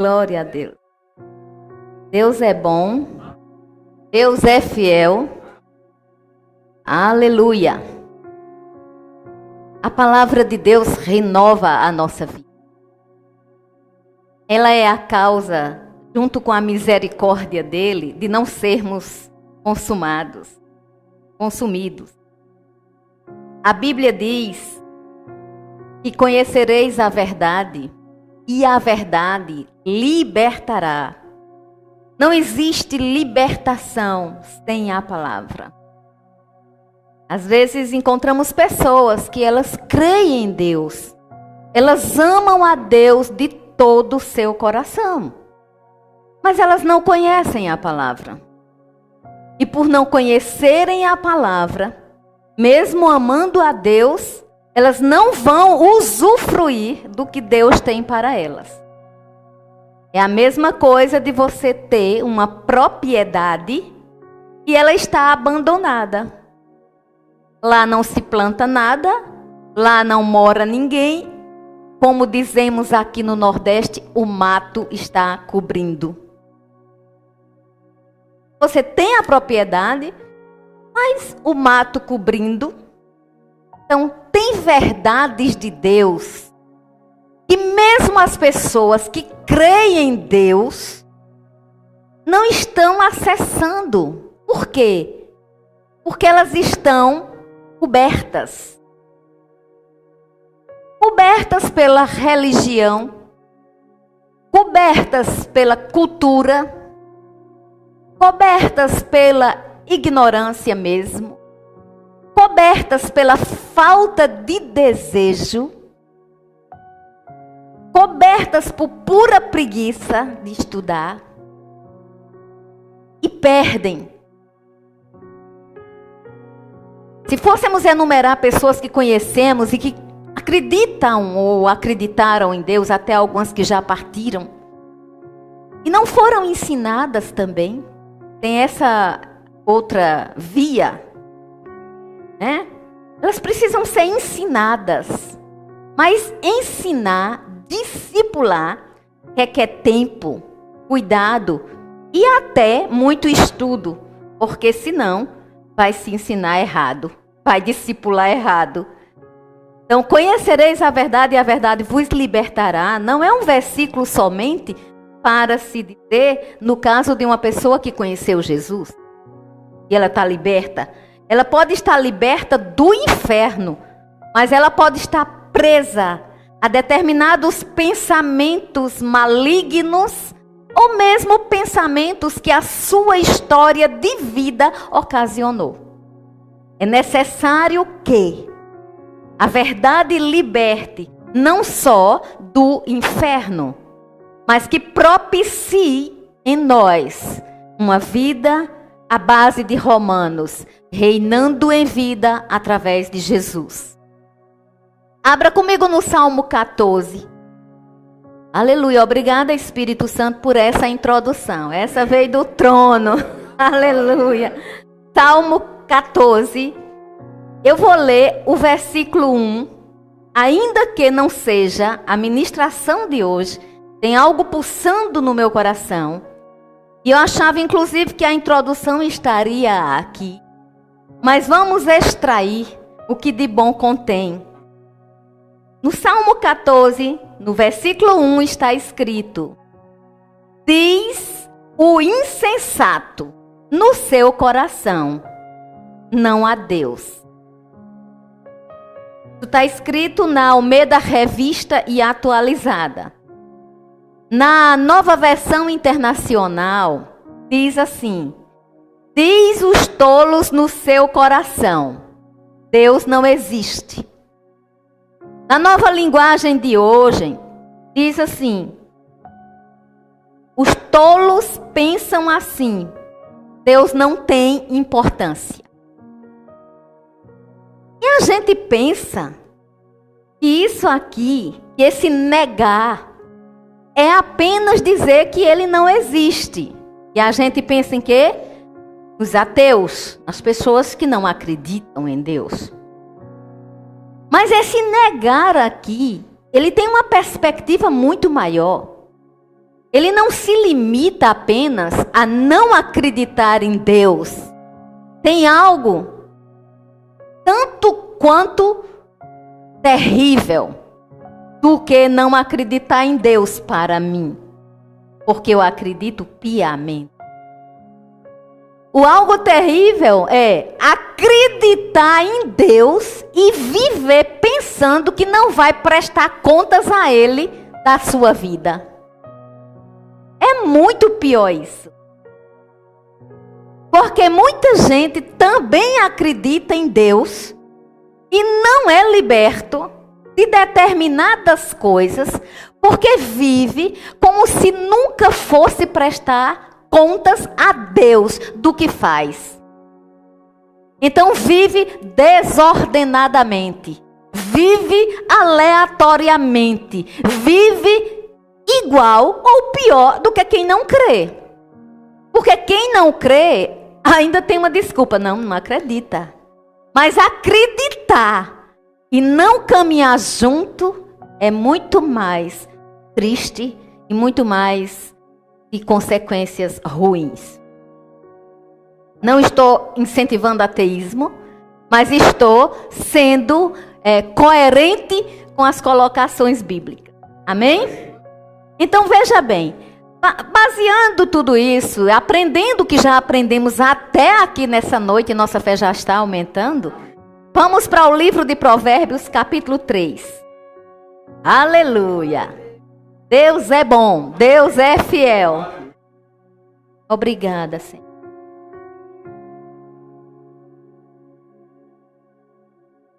Glória a Deus. Deus é bom. Deus é fiel. Aleluia. A palavra de Deus renova a nossa vida. Ela é a causa, junto com a misericórdia dele, de não sermos consumados, consumidos. A Bíblia diz que conhecereis a verdade e a verdade libertará. Não existe libertação sem a palavra. Às vezes encontramos pessoas que elas creem em Deus. Elas amam a Deus de todo o seu coração. Mas elas não conhecem a palavra. E por não conhecerem a palavra, mesmo amando a Deus, elas não vão usufruir do que Deus tem para elas. É a mesma coisa de você ter uma propriedade e ela está abandonada. Lá não se planta nada, lá não mora ninguém. Como dizemos aqui no Nordeste, o mato está cobrindo. Você tem a propriedade, mas o mato cobrindo. Então, tem verdades de Deus. E mesmo as pessoas que creem em Deus não estão acessando. Por quê? Porque elas estão cobertas. Cobertas pela religião, cobertas pela cultura, cobertas pela ignorância mesmo, cobertas pela falta de desejo, cobertas por pura preguiça de estudar e perdem. Se fôssemos enumerar pessoas que conhecemos e que acreditam ou acreditaram em Deus, até algumas que já partiram, e não foram ensinadas também, tem essa outra via, né? Elas precisam ser ensinadas. Mas ensinar, discipular, requer tempo, cuidado e até muito estudo, porque senão vai se ensinar errado, vai discipular errado. Então, conhecereis a verdade e a verdade vos libertará. Não é um versículo somente para se dizer no caso de uma pessoa que conheceu Jesus e ela está liberta. Ela pode estar liberta do inferno, mas ela pode estar presa a determinados pensamentos malignos ou mesmo pensamentos que a sua história de vida ocasionou. É necessário que a verdade liberte não só do inferno, mas que propicie em nós uma vida à base de Romanos, reinando em vida através de Jesus. Abra comigo no Salmo 14. Aleluia. Obrigada, Espírito Santo, por essa introdução. Essa veio do trono. Aleluia. Salmo 14. Eu vou ler o versículo 1. Ainda que não seja a ministração de hoje, tem algo pulsando no meu coração e eu achava, inclusive, que a introdução estaria aqui. Mas vamos extrair o que de bom contém. No Salmo 14, no versículo 1, está escrito: Diz o insensato no seu coração: Não há Deus. Está escrito na Almeida Revista e Atualizada. Na nova versão internacional, diz assim: Diz os tolos no seu coração: Deus não existe. Na nova linguagem de hoje, diz assim: Os tolos pensam assim: Deus não tem importância. E a gente pensa que isso aqui, que esse negar, é apenas dizer que ele não existe. E a gente pensa em quê? Os ateus, as pessoas que não acreditam em Deus. Mas esse negar aqui, ele tem uma perspectiva muito maior. ele não se limita apenas a não acreditar em Deus. Tem algo tanto quanto terrível do que não acreditar em Deus para mim, porque eu acredito piamente. O algo terrível é acreditar em Deus e viver pensando que não vai prestar contas a Ele da sua vida. É muito pior isso. Porque muita gente também acredita em Deus e não é liberto de determinadas coisas, porque vive como se nunca fosse prestar contas a Deus do que faz. Então vive desordenadamente, vive aleatoriamente, vive igual ou pior do que quem não crê. Porque quem não crê ainda tem uma desculpa, não, não acredita. Mas acreditar e não caminhar junto é muito mais triste e muito mais de consequências ruins. Não estou incentivando ateísmo, mas estou sendo é, coerente com as colocações bíblicas. Amém? Então veja bem, baseando tudo isso, aprendendo o que já aprendemos até aqui nessa noite, nossa fé já está aumentando, vamos para o livro de Provérbios, capítulo 3. Aleluia! Deus é bom, Deus é fiel. Obrigada, Senhor.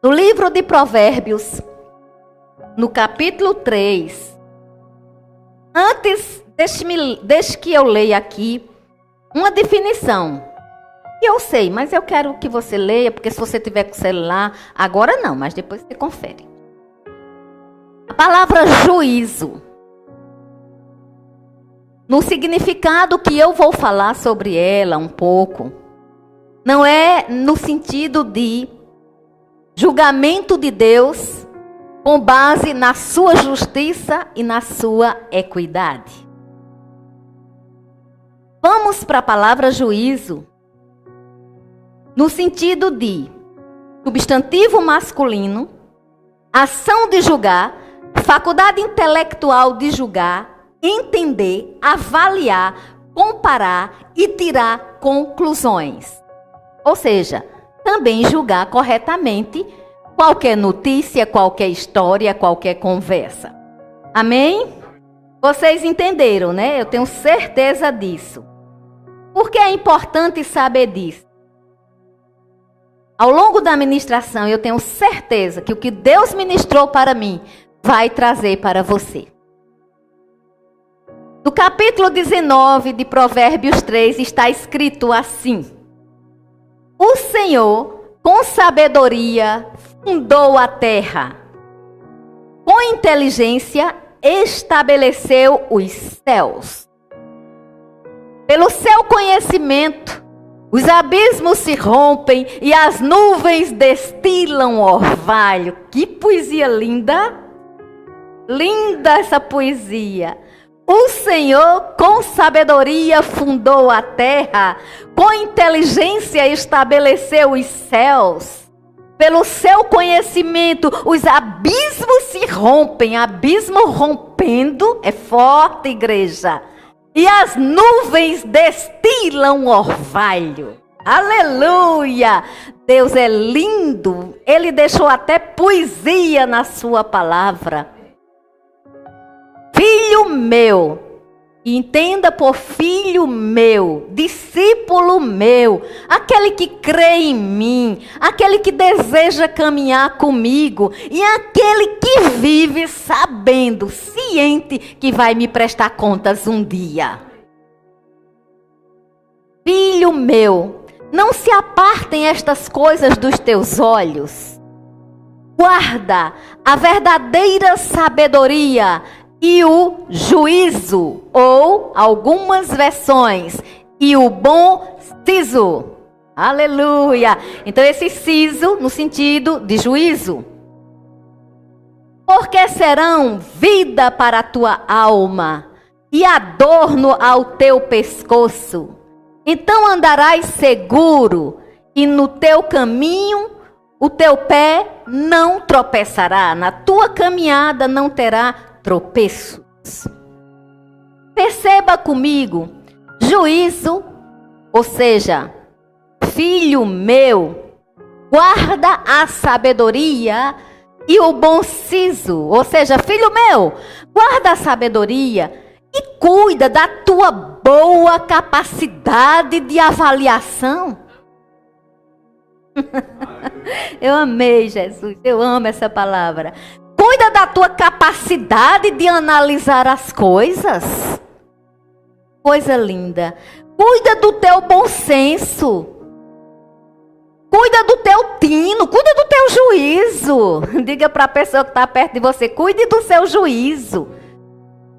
No livro de Provérbios, no capítulo 3, Antes, deixe-me, deixe que eu leia aqui uma definição. Eu sei, mas eu quero que você leia, porque se você tiver com o celular, agora não, mas depois você confere. A palavra juízo. No significado que eu vou falar sobre ela um pouco, não é no sentido de julgamento de Deus com base na sua justiça e na sua equidade. Vamos para a palavra juízo, no sentido de substantivo masculino, ação de julgar, faculdade intelectual de julgar, entender, avaliar, comparar e tirar conclusões. Ou seja, também julgar corretamente qualquer notícia, qualquer história, qualquer conversa. Amém? Vocês entenderam, né? Eu tenho certeza disso. Por que é importante saber disso? Ao longo da ministração, eu tenho certeza que o que Deus ministrou para mim vai trazer para você. No capítulo 19 de Provérbios 3 está escrito assim: O Senhor, com sabedoria, fundou a terra. Com inteligência, estabeleceu os céus. Pelo seu conhecimento, os abismos se rompem e as nuvens destilam orvalho. Que poesia linda! Linda essa poesia. O Senhor, com sabedoria, fundou a terra, com inteligência, estabeleceu os céus pelo seu conhecimento, os abismos se rompem. Abismo rompendo é forte, igreja. E as nuvens destilam orvalho. Aleluia! Deus é lindo. Ele deixou até poesia na sua palavra. Filho meu, Entenda por filho meu, discípulo meu, aquele que crê em mim, aquele que deseja caminhar comigo e aquele que vive sabendo, ciente que vai me prestar contas um dia. Filho meu, não se apartem estas coisas dos teus olhos. Guarda a verdadeira sabedoria e o juízo, ou algumas versões, e o bom siso. Aleluia! Então, esse siso no sentido de juízo. Porque serão vida para a tua alma e adorno ao teu pescoço. Então andarás seguro, e no teu caminho o teu pé não tropeçará, na tua caminhada não terá tropeços. Perceba comigo, juízo, ou seja, filho meu, guarda a sabedoria e o bom siso, ou seja, filho meu, guarda a sabedoria e cuida da tua boa capacidade de avaliação. eu amei, Jesus, eu amo essa palavra. Cuida da tua capacidade de analisar as coisas. Coisa linda. Cuida do teu bom senso. Cuida do teu tino, cuida do teu juízo. Diga para a pessoa que está perto de você, cuide do seu juízo.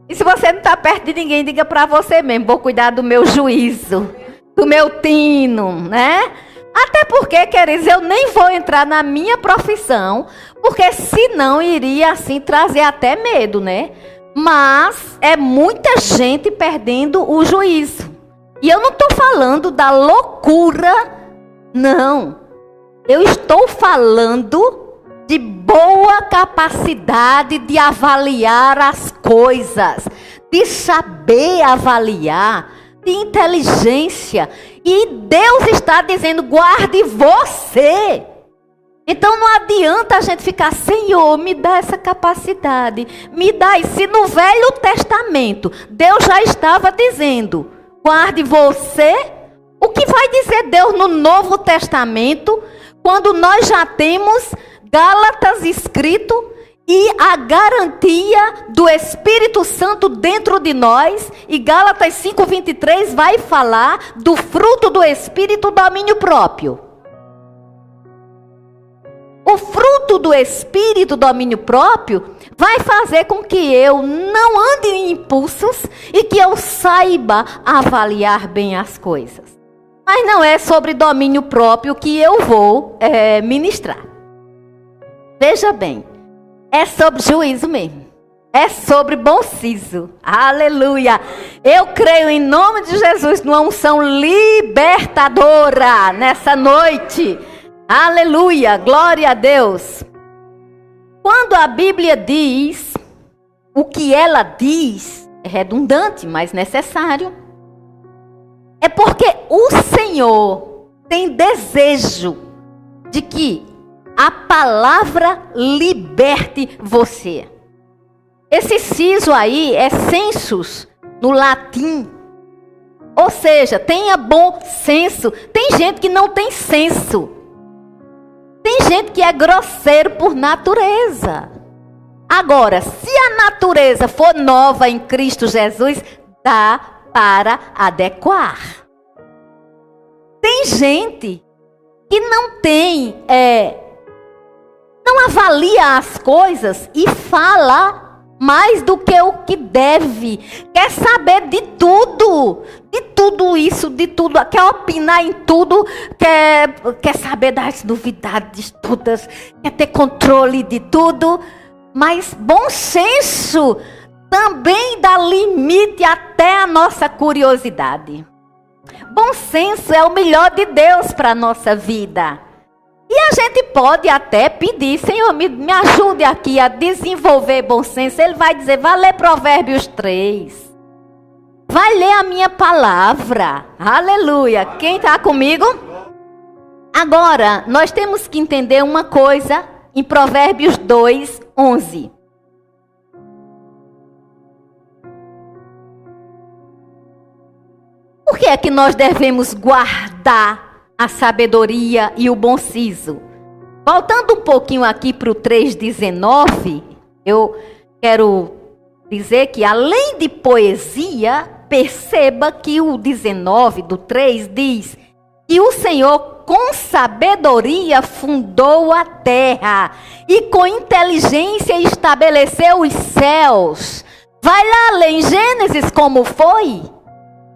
E se você não está perto de ninguém, diga para você mesmo, vou cuidar do meu juízo, do meu tino, né? Até porque, queridos, eu nem vou entrar na minha profissão, porque senão iria assim trazer até medo, né? Mas é muita gente perdendo o juízo. E eu não estou falando da loucura, não. Eu estou falando de boa capacidade de avaliar as coisas, de saber avaliar, de inteligência. E Deus está dizendo: guarde você. Então não adianta a gente ficar, Senhor, me dá essa capacidade, me dá. E se no Velho Testamento Deus já estava dizendo, guarde você, o que vai dizer Deus no Novo Testamento, quando nós já temos Gálatas escrito e a garantia do Espírito Santo dentro de nós, e Gálatas 5:23 vai falar do fruto do espírito domínio próprio. O fruto do espírito domínio próprio vai fazer com que eu não ande em impulsos e que eu saiba avaliar bem as coisas. Mas não é sobre domínio próprio que eu vou é, ministrar. Veja bem, é sobre juízo mesmo. É sobre bom siso. Aleluia. Eu creio em nome de Jesus numa unção libertadora nessa noite. Aleluia. Glória a Deus. Quando a Bíblia diz o que ela diz, é redundante, mas necessário. É porque o Senhor tem desejo de que a palavra liberte você. Esse siso aí é sensus no latim. Ou seja, tenha bom senso. Tem gente que não tem senso. Tem gente que é grosseiro por natureza. Agora, se a natureza for nova em Cristo Jesus, dá para adequar. Tem gente que não tem é, não avalia as coisas e fala mais do que o que deve. Quer saber de tudo, de tudo isso, de tudo, quer opinar em tudo, quer, quer saber das novidades todas, quer ter controle de tudo. Mas bom senso também dá limite até a nossa curiosidade. Bom senso é o melhor de Deus para a nossa vida. E a gente pode até pedir, Senhor, me, me ajude aqui a desenvolver bom senso. Ele vai dizer, vai ler Provérbios 3. Vai ler a minha palavra. Aleluia. Quem está comigo? Agora, nós temos que entender uma coisa em Provérbios 2, 11. Por que é que nós devemos guardar a sabedoria e o bom siso. Voltando um pouquinho aqui para o 3,19, eu quero dizer que além de poesia, perceba que o 19 do 3 diz que o Senhor com sabedoria fundou a terra e com inteligência estabeleceu os céus. Vai lá ler em Gênesis como foi.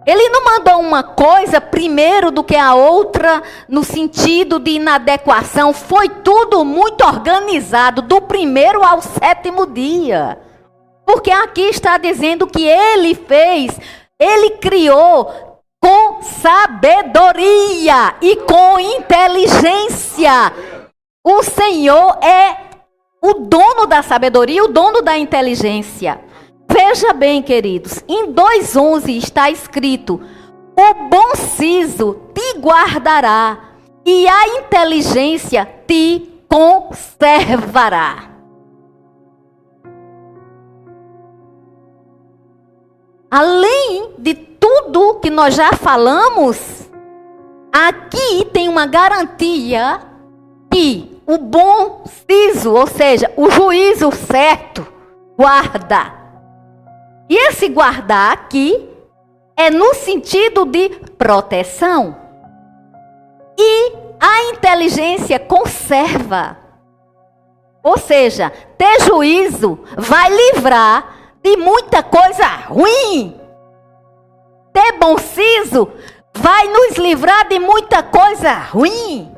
Ele não mandou uma coisa primeiro do que a outra, no sentido de inadequação. Foi tudo muito organizado, do primeiro ao sétimo dia. Porque aqui está dizendo que ele fez, ele criou com sabedoria e com inteligência. O Senhor é o dono da sabedoria, o dono da inteligência. Veja bem, queridos, em 2:11 está escrito: "O bom siso te guardará e a inteligência te conservará." Além de tudo que nós já falamos, aqui tem uma garantia que o bom siso, ou seja, o juízo certo, guarda. E esse guardar aqui é no sentido de proteção. E a inteligência conserva. Ou seja, ter juízo vai livrar de muita coisa ruim. Ter bom siso vai nos livrar de muita coisa ruim.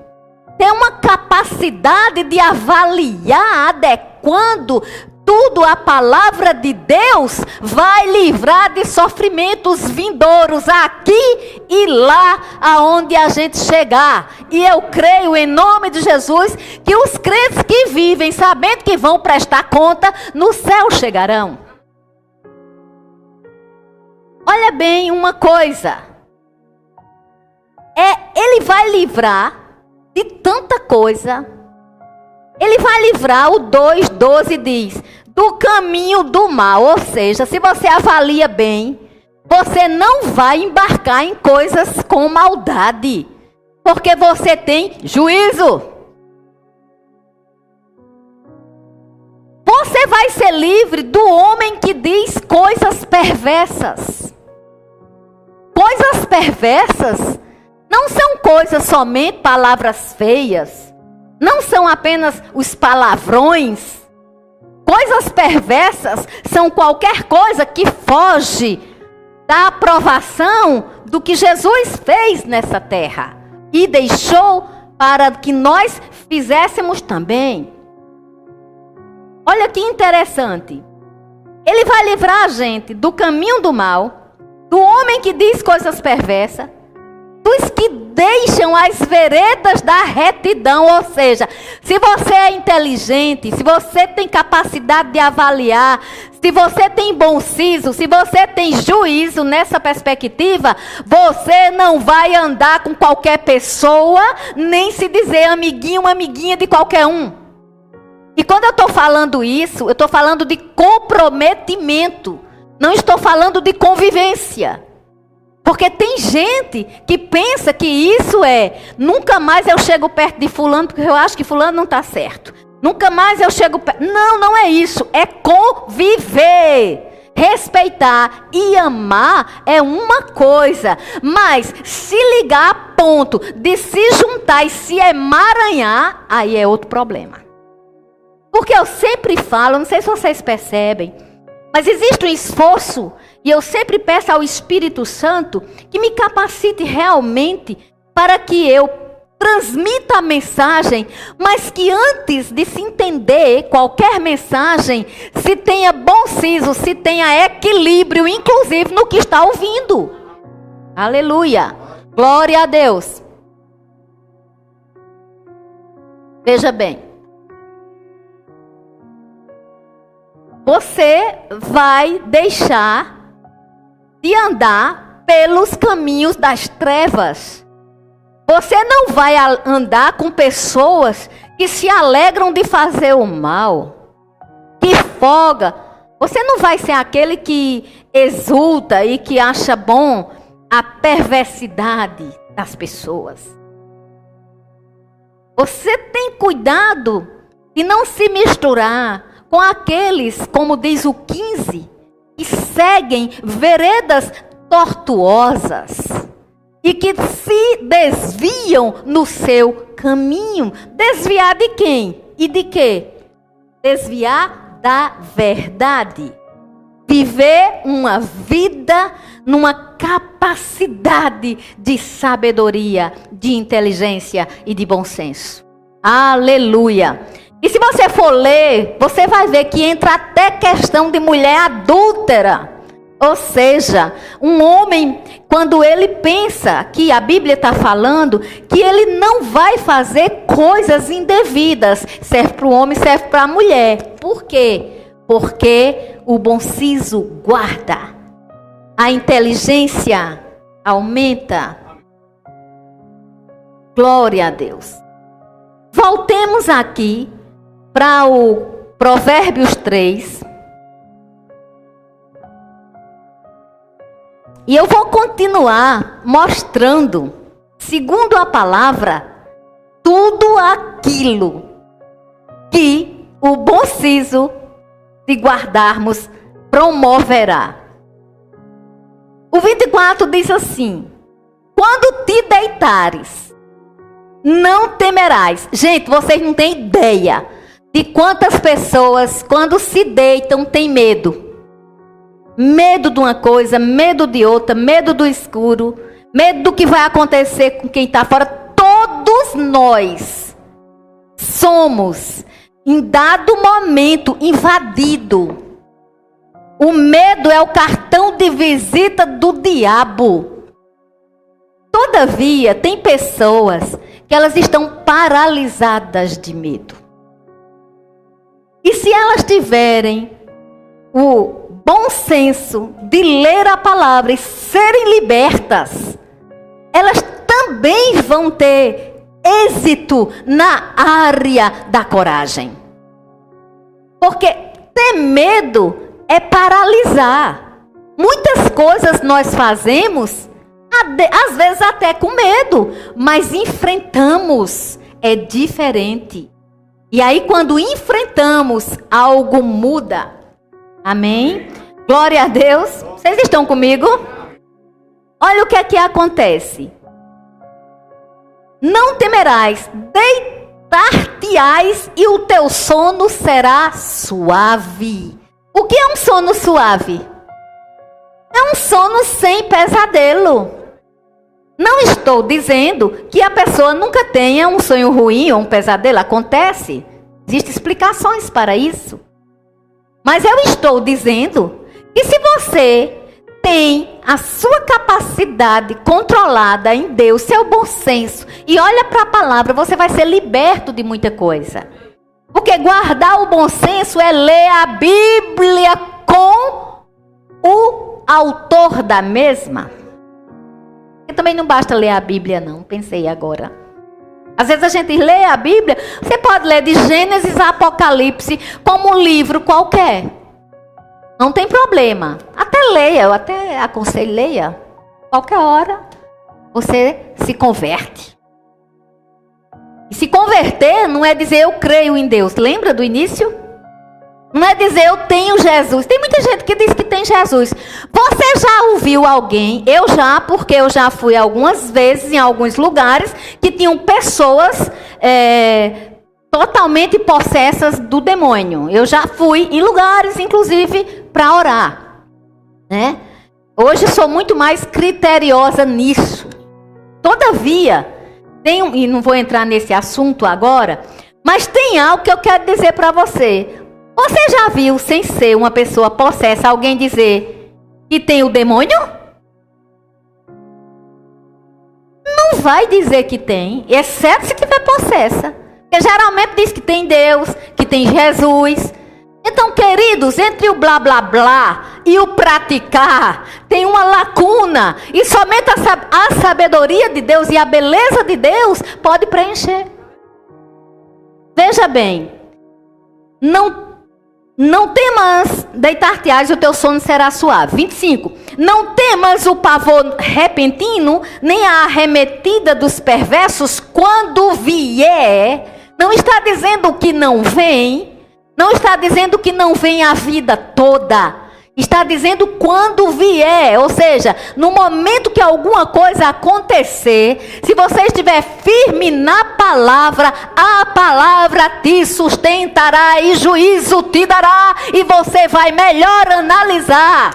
Ter uma capacidade de avaliar adequando tudo a palavra de Deus vai livrar de sofrimentos vindouros aqui e lá aonde a gente chegar. E eu creio em nome de Jesus que os crentes que vivem sabendo que vão prestar conta no céu chegarão. Olha bem uma coisa. É, ele vai livrar de tanta coisa. Ele vai livrar, o 2,12 diz, do caminho do mal. Ou seja, se você avalia bem, você não vai embarcar em coisas com maldade. Porque você tem juízo. Você vai ser livre do homem que diz coisas perversas coisas perversas não são coisas somente palavras feias, não são apenas os palavrões. Coisas perversas são qualquer coisa que foge da aprovação do que Jesus fez nessa terra e deixou para que nós fizéssemos também. Olha que interessante. Ele vai livrar a gente do caminho do mal do homem que diz coisas perversas, dos que deixam as veredas da retidão. Ou seja, se você é inteligente, se você tem capacidade de avaliar, se você tem bom siso, se você tem juízo nessa perspectiva, você não vai andar com qualquer pessoa, nem se dizer amiguinho, amiguinha de qualquer um. E quando eu estou falando isso, eu estou falando de comprometimento. Não estou falando de convivência. Porque tem gente que pensa que isso é nunca mais eu chego perto de fulano porque eu acho que fulano não está certo. Nunca mais eu chego perto. Não, não é isso. É conviver. Respeitar e amar é uma coisa, mas se ligar a ponto de se juntar e se emaranhar, aí é outro problema. Porque eu sempre falo, não sei se vocês percebem, mas existe um esforço, e eu sempre peço ao Espírito Santo que me capacite realmente para que eu transmita a mensagem, mas que antes de se entender qualquer mensagem, se tenha bom siso, se tenha equilíbrio, inclusive no que está ouvindo. Aleluia. Glória a Deus. Veja bem. você vai deixar de andar pelos caminhos das trevas. Você não vai andar com pessoas que se alegram de fazer o mal, que folga. Você não vai ser aquele que exulta e que acha bom a perversidade das pessoas. Você tem cuidado de não se misturar com aqueles, como diz o 15, que seguem veredas tortuosas e que se desviam no seu caminho. Desviar de quem? E de quê? Desviar da verdade. Viver uma vida numa capacidade de sabedoria, de inteligência e de bom senso. Aleluia. E se você for ler, você vai ver que entra até questão de mulher adúltera. Ou seja, um homem, quando ele pensa que a Bíblia está falando, que ele não vai fazer coisas indevidas, serve para o homem, serve para a mulher. Por quê? Porque o bom siso guarda, a inteligência aumenta. Glória a Deus. Voltemos aqui para o Provérbios 3. E eu vou continuar mostrando, segundo a palavra, tudo aquilo que o bom siso de guardarmos promoverá. O 24 diz assim: Quando te deitares, não temerás. Gente, vocês não têm ideia de quantas pessoas, quando se deitam, têm medo. Medo de uma coisa, medo de outra, medo do escuro, medo do que vai acontecer com quem está fora. Todos nós somos, em dado momento, invadido. O medo é o cartão de visita do diabo. Todavia, tem pessoas que elas estão paralisadas de medo. E se elas tiverem o bom senso de ler a palavra e serem libertas, elas também vão ter êxito na área da coragem. Porque ter medo é paralisar. Muitas coisas nós fazemos, às vezes até com medo, mas enfrentamos. É diferente. E aí, quando enfrentamos, algo muda. Amém? Glória a Deus. Vocês estão comigo? Olha o que é que acontece. Não temerás, deitar-te-ás e o teu sono será suave. O que é um sono suave? É um sono sem pesadelo. Não estou dizendo que a pessoa nunca tenha um sonho ruim ou um pesadelo. Acontece. Existem explicações para isso. Mas eu estou dizendo que se você tem a sua capacidade controlada em Deus, seu bom senso, e olha para a palavra, você vai ser liberto de muita coisa. Porque guardar o bom senso é ler a Bíblia com o autor da mesma. Também não basta ler a Bíblia, não, pensei agora. Às vezes a gente lê a Bíblia, você pode ler de Gênesis a Apocalipse como um livro qualquer. Não tem problema. Até leia, eu até aconselho leia. Qualquer hora você se converte. E se converter não é dizer eu creio em Deus. Lembra do início? Não é dizer eu tenho Jesus. Tem muita gente que diz que tem Jesus. Você já ouviu alguém? Eu já, porque eu já fui algumas vezes em alguns lugares que tinham pessoas é, totalmente possessas do demônio. Eu já fui em lugares, inclusive, para orar. Né? Hoje sou muito mais criteriosa nisso. Todavia, tem, e não vou entrar nesse assunto agora, mas tem algo que eu quero dizer para você. Você já viu, sem ser uma pessoa possessa, alguém dizer que tem o demônio? Não vai dizer que tem, exceto se tiver possessa. Porque geralmente diz que tem Deus, que tem Jesus. Então, queridos, entre o blá blá blá e o praticar, tem uma lacuna. E somente a sabedoria de Deus e a beleza de Deus pode preencher. Veja bem, não não temas deitar-te-ás o teu sono será suave. 25. Não temas o pavor repentino, nem a arremetida dos perversos quando vier. Não está dizendo que não vem. Não está dizendo que não vem a vida toda. Está dizendo quando vier, ou seja, no momento que alguma coisa acontecer, se você estiver firme na palavra, a palavra te sustentará e juízo te dará, e você vai melhor analisar.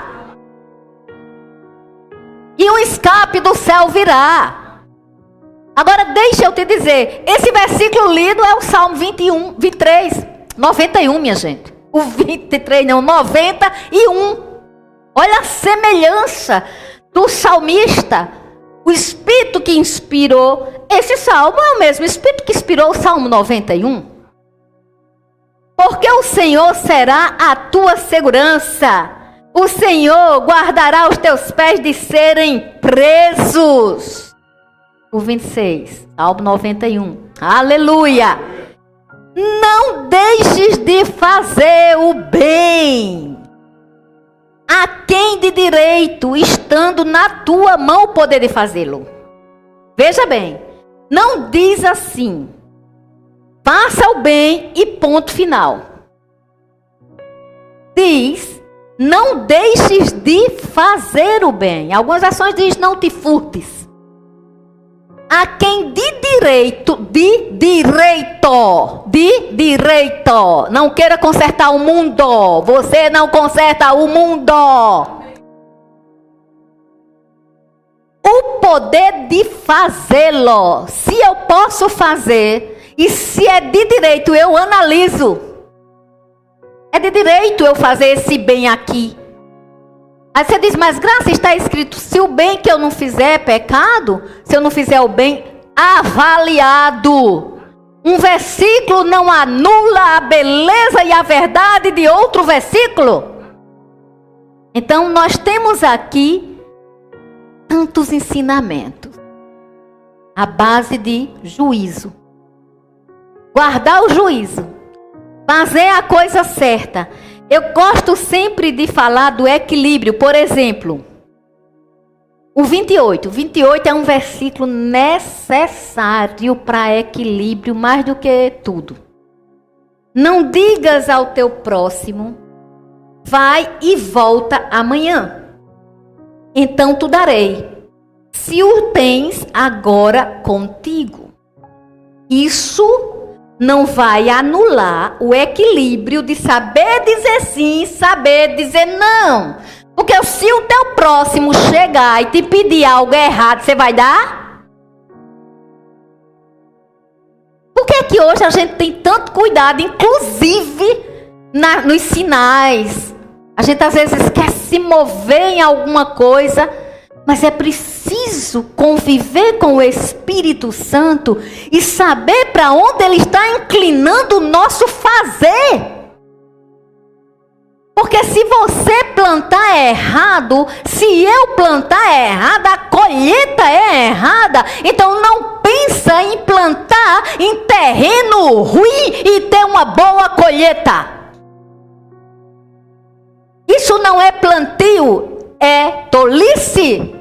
E o escape do céu virá. Agora deixa eu te dizer, esse versículo lido é o Salmo 21, 23, 91, minha gente. O 23, não, 91. Olha a semelhança do salmista. O espírito que inspirou esse salmo é o mesmo espírito que inspirou o Salmo 91. Porque o Senhor será a tua segurança. O Senhor guardará os teus pés de serem presos o 26, Salmo 91. Aleluia! Não deixes de fazer o bem. A quem de direito, estando na tua mão, o poder de fazê-lo. Veja bem, não diz assim, faça o bem e ponto final. Diz, não deixes de fazer o bem. Algumas ações diz, não te furtes a quem de direito, de direito, de direito, não queira consertar o mundo, você não conserta o mundo. O poder de fazê-lo, se eu posso fazer, e se é de direito, eu analiso. É de direito eu fazer esse bem aqui. Aí você diz, mas graça está escrito: se o bem que eu não fizer é pecado, se eu não fizer o bem, avaliado. Um versículo não anula a beleza e a verdade de outro versículo. Então nós temos aqui tantos ensinamentos. A base de juízo. Guardar o juízo. Fazer a coisa certa. Eu gosto sempre de falar do equilíbrio. Por exemplo, o 28. O 28 é um versículo necessário para equilíbrio mais do que tudo. Não digas ao teu próximo, vai e volta amanhã. Então tu darei, se o tens agora contigo. Isso não vai anular o equilíbrio de saber dizer sim saber dizer não. Porque se o teu próximo chegar e te pedir algo errado, você vai dar? Por que, é que hoje a gente tem tanto cuidado, inclusive na, nos sinais? A gente às vezes quer se mover em alguma coisa mas é preciso conviver com o Espírito Santo e saber para onde ele está inclinando o nosso fazer. Porque se você plantar errado, se eu plantar errado, a colheita é errada. Então não pensa em plantar em terreno ruim e ter uma boa colheita. Isso não é plantio, é tolice.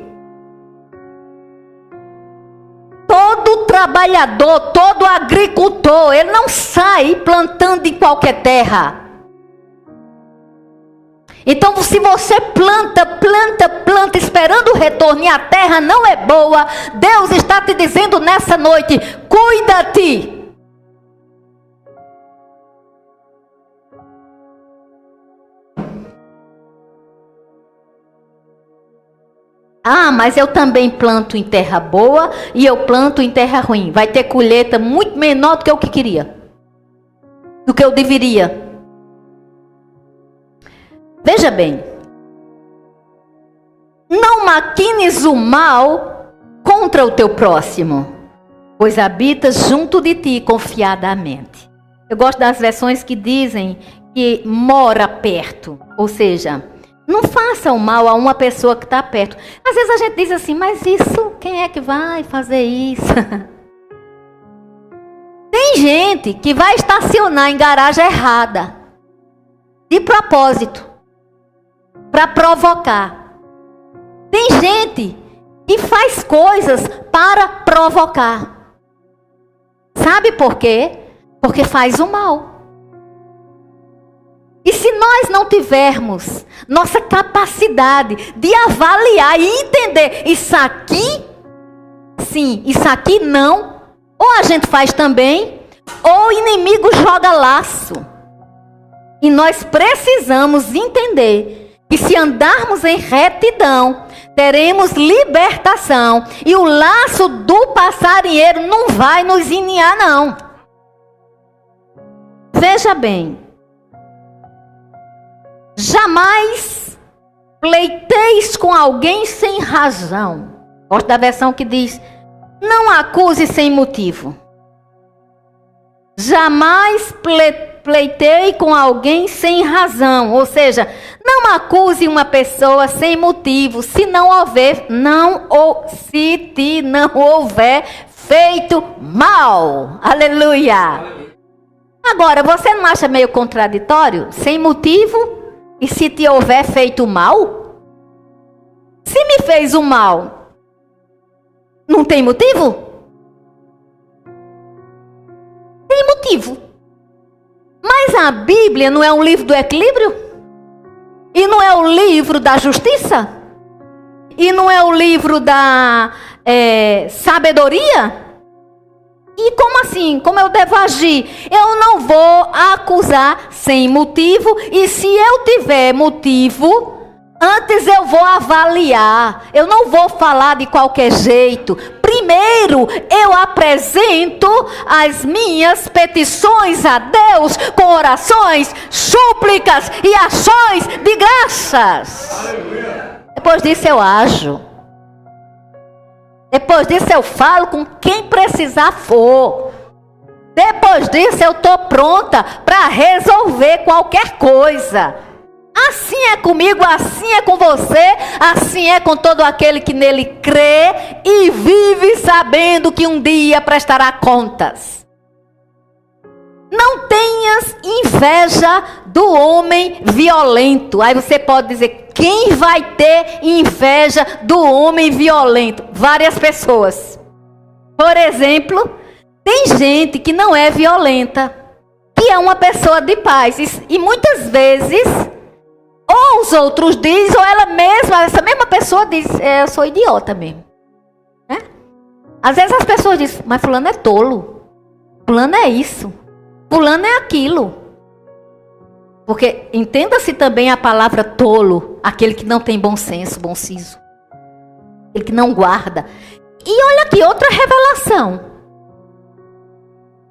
Todo trabalhador, todo agricultor, ele não sai plantando em qualquer terra. Então, se você planta, planta, planta, esperando o retorno e a terra não é boa, Deus está te dizendo nessa noite: cuida-te. Ah, mas eu também planto em terra boa e eu planto em terra ruim. Vai ter colheita muito menor do que eu que queria. Do que eu deveria. Veja bem. Não maquines o mal contra o teu próximo, pois habitas junto de ti confiadamente. Eu gosto das versões que dizem que mora perto, ou seja, não faça o mal a uma pessoa que está perto. Às vezes a gente diz assim, mas isso, quem é que vai fazer isso? Tem gente que vai estacionar em garagem errada, de propósito, para provocar. Tem gente que faz coisas para provocar. Sabe por quê? Porque faz o mal. E se nós não tivermos nossa capacidade de avaliar e entender isso aqui, sim, isso aqui não, ou a gente faz também, ou o inimigo joga laço. E nós precisamos entender que se andarmos em retidão, teremos libertação. E o laço do passarinheiro não vai nos iniar, não. Veja bem. Jamais pleiteis com alguém sem razão. Gosto da versão que diz: não acuse sem motivo. Jamais pleitei com alguém sem razão, ou seja, não acuse uma pessoa sem motivo, se não houver, não ou se te não houver feito mal. Aleluia. Agora, você não acha meio contraditório? Sem motivo e se te houver feito mal? Se me fez o mal, não tem motivo? Tem motivo. Mas a Bíblia não é um livro do equilíbrio? E não é o livro da justiça? E não é o livro da é, sabedoria? E como assim? Como eu devo agir? Eu não vou acusar sem motivo, e se eu tiver motivo, antes eu vou avaliar. Eu não vou falar de qualquer jeito. Primeiro, eu apresento as minhas petições a Deus com orações, súplicas e ações de graças. Aleluia. Depois disso eu ajo. Depois disso eu falo com quem precisar for. Depois disso eu estou pronta para resolver qualquer coisa. Assim é comigo, assim é com você, assim é com todo aquele que nele crê e vive sabendo que um dia prestará contas. Não tenhas inveja do homem violento. Aí você pode dizer: quem vai ter inveja do homem violento? Várias pessoas. Por exemplo, tem gente que não é violenta, que é uma pessoa de paz. E muitas vezes ou os outros dizem, ou ela mesma, essa mesma pessoa diz, é, eu sou idiota mesmo. Né? Às vezes as pessoas dizem, mas fulano é tolo. Fulano é isso. Fulano é aquilo. Porque entenda-se também a palavra tolo, aquele que não tem bom senso, bom siso. Aquele que não guarda. E olha aqui, outra revelação.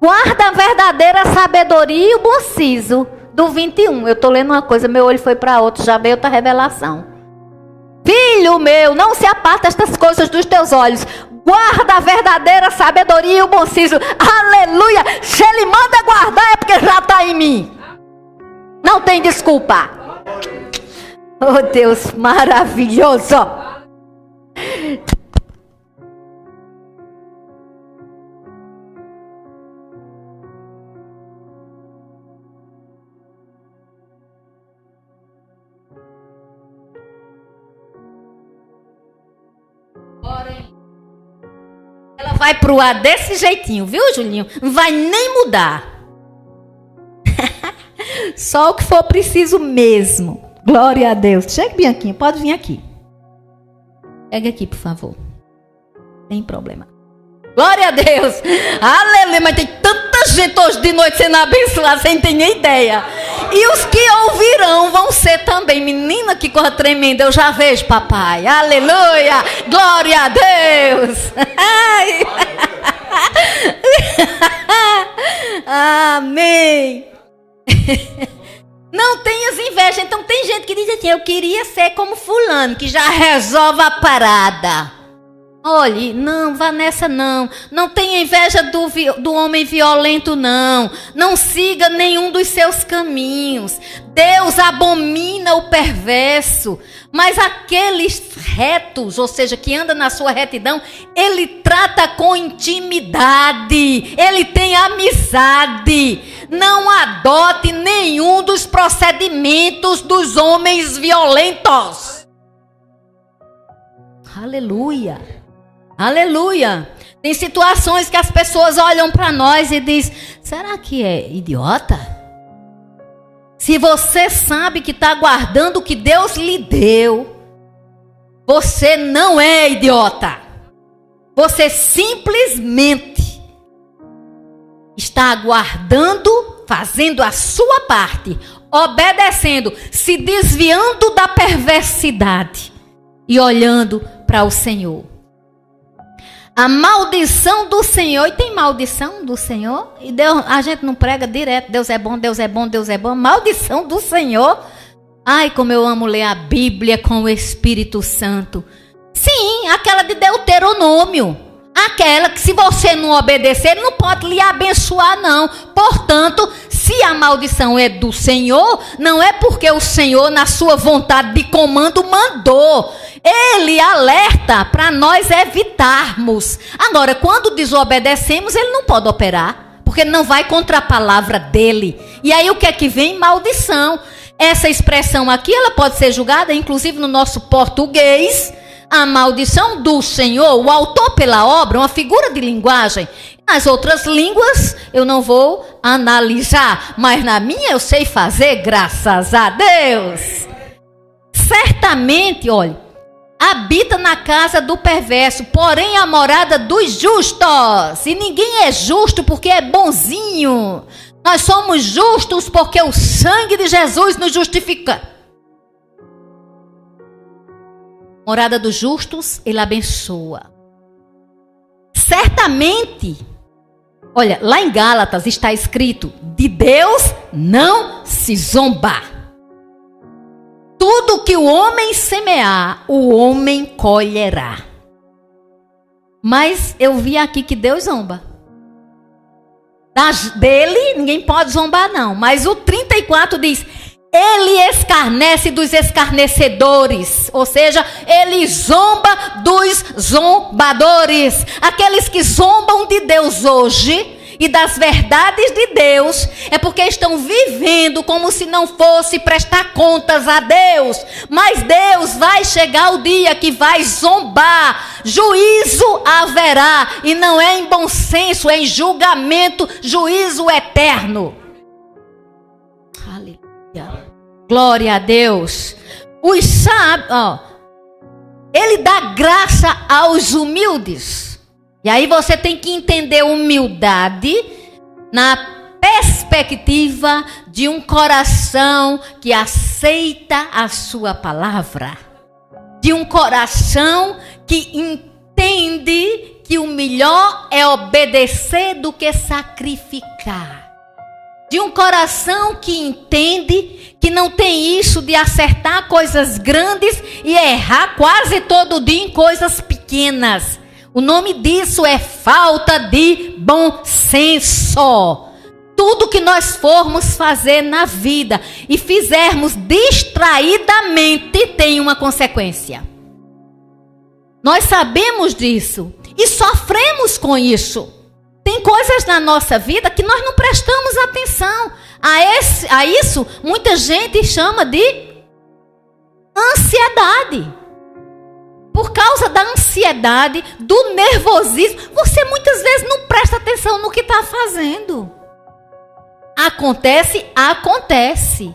Guarda a verdadeira sabedoria e o bom siso do 21. Eu estou lendo uma coisa, meu olho foi para outro, já veio outra revelação. Filho meu, não se aparta estas coisas dos teus olhos. Guarda a verdadeira sabedoria e o bom siso. Aleluia! Se ele manda guardar é porque já está em mim. Não tem desculpa. Oh Deus maravilhoso. Vai pro ar desse jeitinho, viu, Julinho? Não vai nem mudar. Só o que for preciso mesmo. Glória a Deus. Chega, Bianquinha, pode vir aqui. Pega aqui, por favor. Sem problema. Glória a Deus. Aleluia. Mas tem tanta gente hoje de noite sendo abençoada, sem ter nem ideia. E os que ouvirão vão ser também. Menina, que coisa tremenda. Eu já vejo, papai. Aleluia. Glória a Deus. Amém. Não tenhas inveja. Então tem gente que diz assim: eu queria ser como fulano, que já resolve a parada. Olhe, não, vá nessa não. Não tenha inveja do, do homem violento, não. Não siga nenhum dos seus caminhos. Deus abomina o perverso. Mas aqueles retos, ou seja, que anda na sua retidão, ele trata com intimidade. Ele tem amizade. Não adote nenhum dos procedimentos dos homens violentos. Aleluia. Aleluia. Tem situações que as pessoas olham para nós e diz: será que é idiota? Se você sabe que está guardando o que Deus lhe deu, você não é idiota. Você simplesmente está aguardando, fazendo a sua parte, obedecendo, se desviando da perversidade e olhando para o Senhor. A maldição do Senhor, e tem maldição do Senhor, e Deus, a gente não prega direto, Deus é bom, Deus é bom, Deus é bom. Maldição do Senhor. Ai, como eu amo ler a Bíblia com o Espírito Santo. Sim, aquela de Deuteronômio. Aquela que se você não obedecer, ele não pode lhe abençoar, não. Portanto, se a maldição é do Senhor, não é porque o Senhor, na sua vontade de comando, mandou. Ele alerta para nós evitarmos. Agora, quando desobedecemos, ele não pode operar, porque não vai contra a palavra dele. E aí o que é que vem? Maldição. Essa expressão aqui, ela pode ser julgada, inclusive no nosso português a maldição do Senhor, o autor pela obra, uma figura de linguagem. Nas outras línguas eu não vou analisar, mas na minha eu sei fazer, graças a Deus. Certamente, olha, habita na casa do perverso, porém a morada dos justos. E ninguém é justo porque é bonzinho. Nós somos justos porque o sangue de Jesus nos justifica. Morada dos justos, ele abençoa. Certamente, olha, lá em Gálatas está escrito: de Deus não se zomba. Tudo que o homem semear, o homem colherá. Mas eu vi aqui que Deus zomba. Das, dele, ninguém pode zombar, não. Mas o 34 diz: ele escarnece dos escarnecedores, ou seja, ele zomba dos zombadores, aqueles que zombam de Deus hoje e das verdades de Deus, é porque estão vivendo como se não fosse prestar contas a Deus. Mas Deus vai chegar o dia que vai zombar, juízo haverá, e não é em bom senso, é em julgamento, juízo eterno. Glória a Deus. Os sábios, ó, ele dá graça aos humildes. E aí você tem que entender humildade na perspectiva de um coração que aceita a sua palavra. De um coração que entende que o melhor é obedecer do que sacrificar de um coração que entende que não tem isso de acertar coisas grandes e errar quase todo dia em coisas pequenas. O nome disso é falta de bom senso. Tudo que nós formos fazer na vida e fizermos distraidamente tem uma consequência. Nós sabemos disso e sofremos com isso. Tem coisas na nossa vida que nós não prestamos atenção. A, esse, a isso, muita gente chama de ansiedade. Por causa da ansiedade, do nervosismo, você muitas vezes não presta atenção no que está fazendo. Acontece, acontece.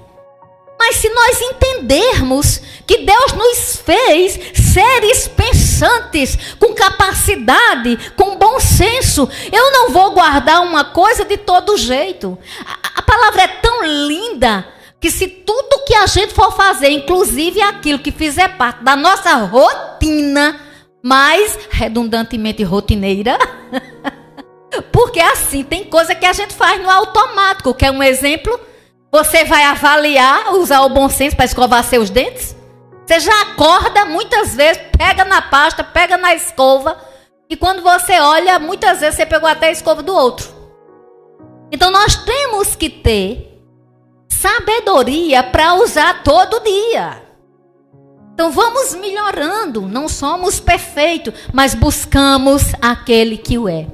Mas se nós entendermos que Deus nos fez seres pensantes, com capacidade, com bom senso, eu não vou guardar uma coisa de todo jeito. A, a palavra é tão linda que se tudo que a gente for fazer, inclusive aquilo que fizer parte da nossa rotina, mais redundantemente rotineira, porque assim tem coisa que a gente faz no automático. Quer um exemplo? Você vai avaliar, usar o bom senso para escovar seus dentes? Você já acorda muitas vezes, pega na pasta, pega na escova, e quando você olha, muitas vezes você pegou até a escova do outro. Então nós temos que ter sabedoria para usar todo dia. Então vamos melhorando, não somos perfeitos, mas buscamos aquele que o é.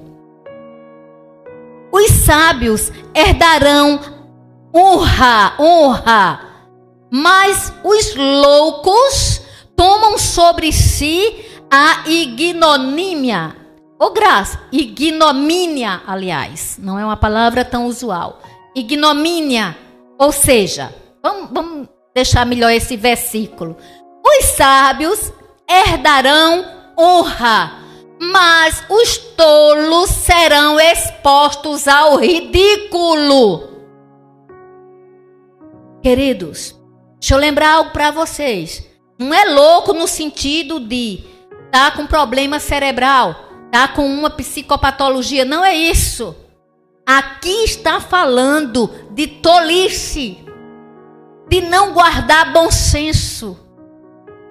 Os sábios herdarão honra, honra. Mas os loucos tomam sobre si a ignomínia. Oh, graça, ignomínia, aliás, não é uma palavra tão usual. Ignomínia, ou seja, vamos, vamos deixar melhor esse versículo. Os sábios herdarão honra, mas os tolos serão expostos ao ridículo. Queridos, deixa eu lembrar algo para vocês. Não é louco no sentido de tá com problema cerebral, tá com uma psicopatologia. Não é isso. Aqui está falando de tolice, de não guardar bom senso,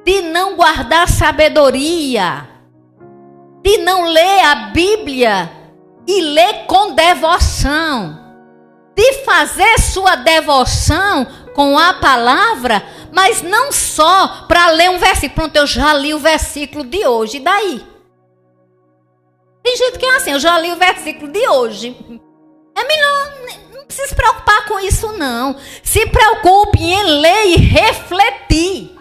de não guardar sabedoria, de não ler a Bíblia e ler com devoção, de fazer sua devoção com a palavra, mas não só para ler um versículo. Pronto, eu já li o versículo de hoje, e daí? Tem gente que é assim, eu já li o versículo de hoje. É melhor, não precisa se preocupar com isso não. Se preocupe em ler e refletir.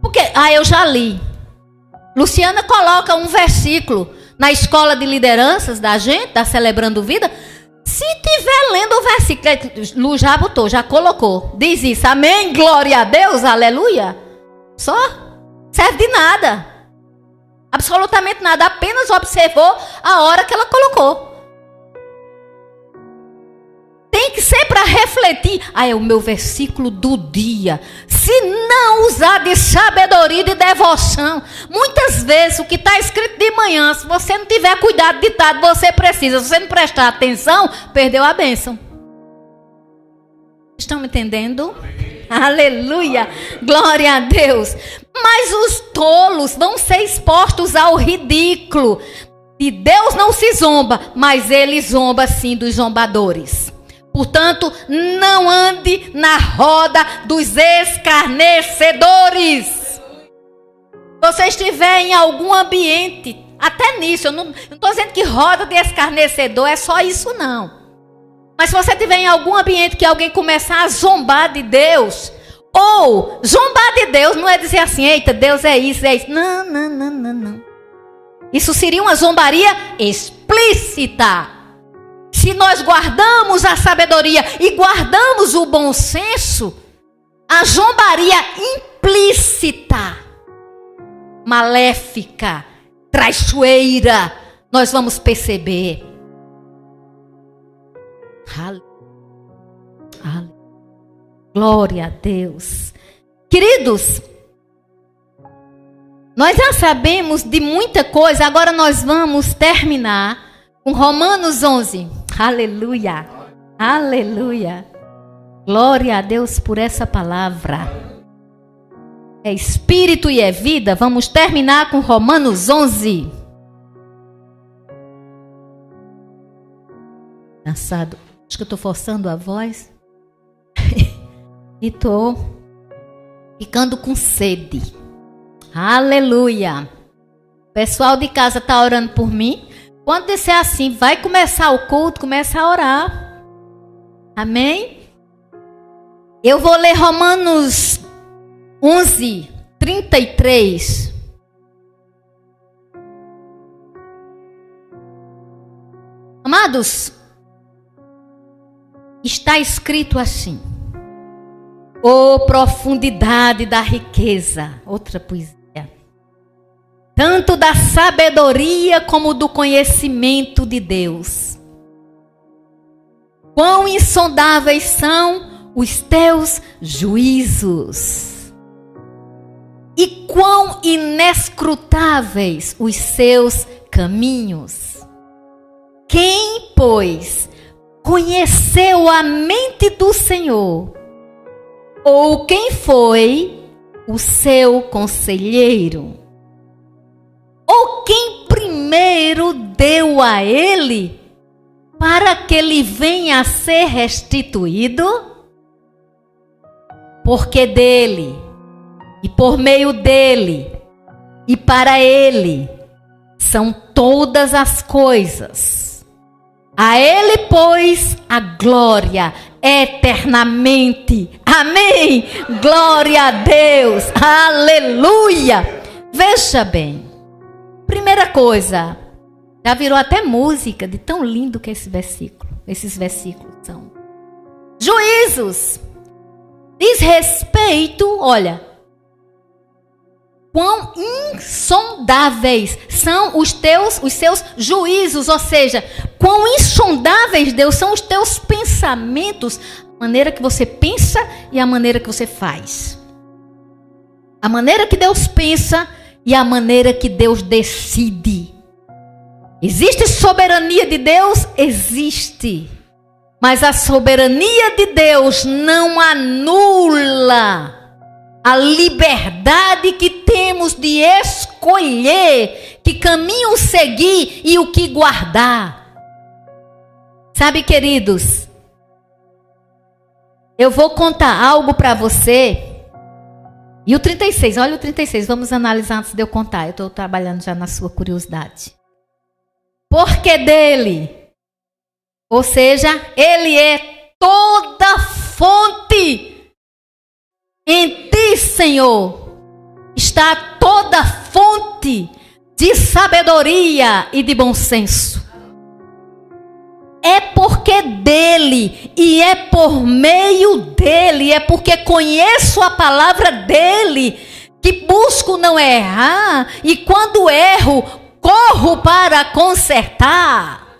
Porque, ah, eu já li. Luciana coloca um versículo na escola de lideranças da gente, da Celebrando Vida. Se tiver lendo o versículo, Lu já botou, já colocou. Diz isso, amém, glória a Deus, aleluia. Só serve de nada. Absolutamente nada, apenas observou a hora que ela colocou. Tem que ser para refletir. Ah, é o meu versículo do dia. Se não usar de sabedoria e de devoção, muitas vezes o que está escrito de manhã, se você não tiver cuidado de ditado, você precisa. Se você não prestar atenção, perdeu a bênção. Estão me entendendo? Aleluia! Glória a Deus! Mas os tolos vão ser expostos ao ridículo. E Deus não se zomba, mas ele zomba sim dos zombadores. Portanto, não ande na roda dos escarnecedores. Você estiver em algum ambiente, até nisso, eu não estou dizendo que roda de escarnecedor é só isso, não. Mas se você estiver em algum ambiente que alguém começar a zombar de Deus, ou zombar de Deus não é dizer assim, eita, Deus é isso, é isso. Não, não, não, não, não. Isso seria uma zombaria explícita. Se nós guardamos a sabedoria e guardamos o bom senso, a zombaria implícita, maléfica, traiçoeira, nós vamos perceber. Glória a Deus. Queridos, nós já sabemos de muita coisa, agora nós vamos terminar com Romanos 11. Aleluia. Aleluia. Glória a Deus por essa palavra. É espírito e é vida. Vamos terminar com Romanos 11. Cansado. Acho que eu estou forçando a voz. e estou ficando com sede. Aleluia. O pessoal de casa está orando por mim. Quando disser assim, vai começar o culto, começa a orar. Amém? Eu vou ler Romanos 11, 33. Amados, está escrito assim: Ô oh, profundidade da riqueza, outra poesia tanto da sabedoria como do conhecimento de Deus. Quão insondáveis são os teus juízos, e quão inescrutáveis os seus caminhos. Quem, pois, conheceu a mente do Senhor? Ou quem foi o seu conselheiro? Ou quem primeiro deu a ele para que ele venha a ser restituído? Porque dele, e por meio dele, e para ele, são todas as coisas. A ele, pois, a glória eternamente. Amém. Glória a Deus. Aleluia. Veja bem. Primeira coisa, já virou até música de tão lindo que é esse versículo, esses versículos são. Juízos. Diz respeito, olha, quão insondáveis são os teus, os seus juízos, ou seja, quão insondáveis, Deus, são os teus pensamentos, a maneira que você pensa e a maneira que você faz. A maneira que Deus pensa e a maneira que Deus decide. Existe soberania de Deus? Existe. Mas a soberania de Deus não anula a liberdade que temos de escolher que caminho seguir e o que guardar. Sabe, queridos, eu vou contar algo para você. E o 36, olha o 36, vamos analisar antes de eu contar. Eu estou trabalhando já na sua curiosidade. Porque dele ou seja, Ele é toda fonte. Em ti, Senhor, está toda fonte de sabedoria e de bom senso. É porque dele e é por meio dele, é porque conheço a palavra dele que busco não errar e quando erro, corro para consertar.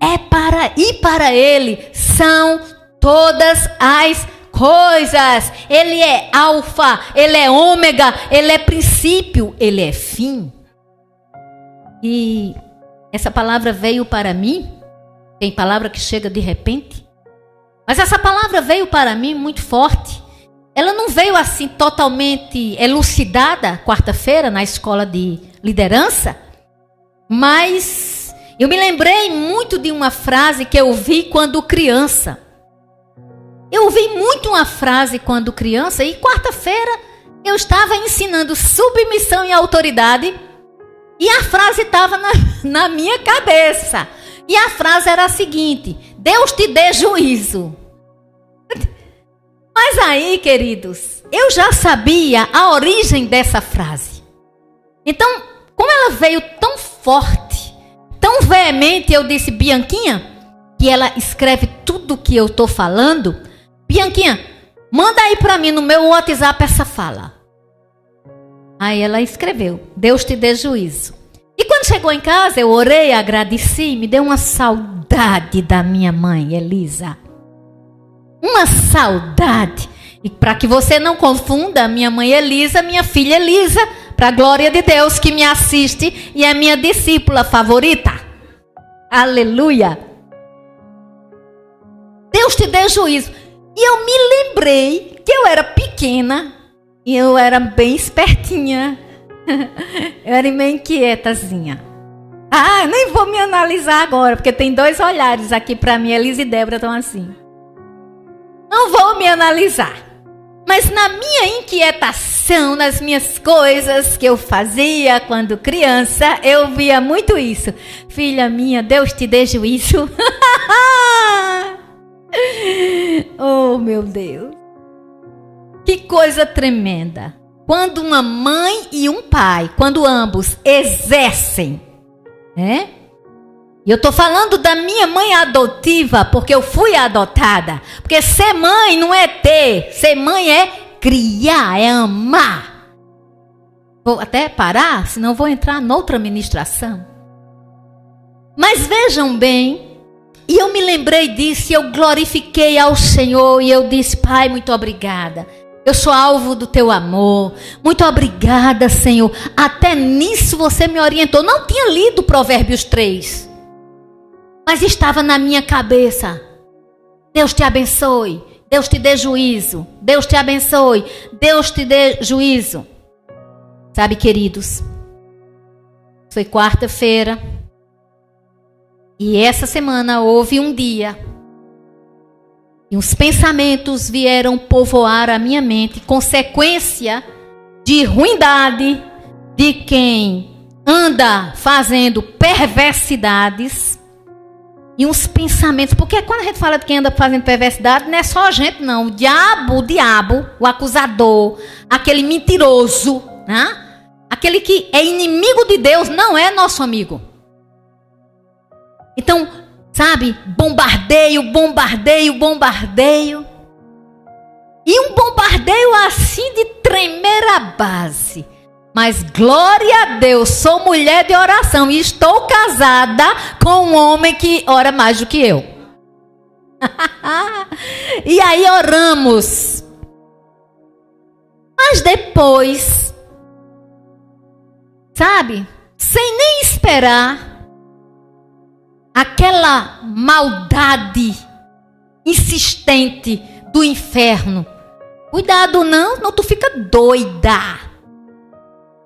é para e para ele são todas as coisas. Ele é alfa, ele é ômega, ele é princípio, ele é fim. E essa palavra veio para mim. Tem palavra que chega de repente. Mas essa palavra veio para mim muito forte. Ela não veio assim totalmente elucidada quarta-feira na escola de liderança, mas eu me lembrei muito de uma frase que eu ouvi quando criança. Eu ouvi muito uma frase quando criança e quarta-feira eu estava ensinando submissão e autoridade e a frase estava na, na minha cabeça. E a frase era a seguinte: Deus te dê juízo. Mas aí, queridos, eu já sabia a origem dessa frase. Então, como ela veio tão forte, tão veemente, eu disse, Bianquinha, que ela escreve tudo que eu estou falando. Bianquinha, manda aí para mim no meu WhatsApp essa fala. Aí ela escreveu: Deus te dê juízo. E quando chegou em casa, eu orei, agradeci, me deu uma saudade da minha mãe, Elisa. Uma saudade. E para que você não confunda, minha mãe Elisa, minha filha Elisa, para a glória de Deus que me assiste e é minha discípula favorita. Aleluia. Deus te dê juízo. E eu me lembrei que eu era pequena e eu era bem espertinha. eu era meio inquietazinha. Ah, nem vou me analisar agora, porque tem dois olhares aqui para mim. Elisa e Débora estão assim. Não vou me analisar. Mas na minha inquietação, nas minhas coisas que eu fazia quando criança, eu via muito isso. Filha minha, Deus te dê juízo. oh, meu Deus. Que coisa tremenda. Quando uma mãe e um pai, quando ambos exercem, né? Eu estou falando da minha mãe adotiva, porque eu fui adotada. Porque ser mãe não é ter, ser mãe é criar, é amar. Vou até parar, senão vou entrar noutra ministração. Mas vejam bem, e eu me lembrei disso, e eu glorifiquei ao Senhor, e eu disse, Pai, muito obrigada. Eu sou alvo do teu amor. Muito obrigada, Senhor. Até nisso você me orientou. Não tinha lido Provérbios 3 mas estava na minha cabeça. Deus te abençoe. Deus te dê juízo. Deus te abençoe. Deus te dê juízo. Sabe, queridos, foi quarta-feira. E essa semana houve um dia. E os pensamentos vieram povoar a minha mente, consequência de ruindade de quem anda fazendo perversidades e uns pensamentos. Porque quando a gente fala de quem anda fazendo perversidade, não é só a gente, não. O diabo, o diabo, o acusador, aquele mentiroso, né? aquele que é inimigo de Deus, não é nosso amigo. Então, sabe, bombardeio, bombardeio, bombardeio. E um bombardeio assim de tremer a base. Mas glória a Deus, sou mulher de oração e estou casada com um homem que ora mais do que eu. e aí oramos. Mas depois, sabe, sem nem esperar, aquela maldade insistente do inferno. Cuidado, não, não tu fica doida.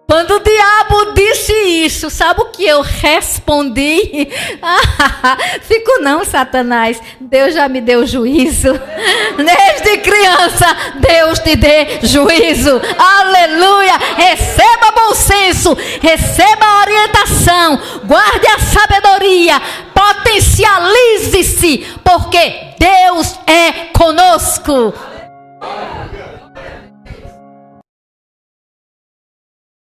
Quando o diabo disse isso, sabe o que eu respondi? Fico não, Satanás. Deus já me deu juízo. Desde criança, Deus te dê juízo. Aleluia. Receba bom senso, receba orientação, guarde a sabedoria, potencialize-se, porque Deus é conosco.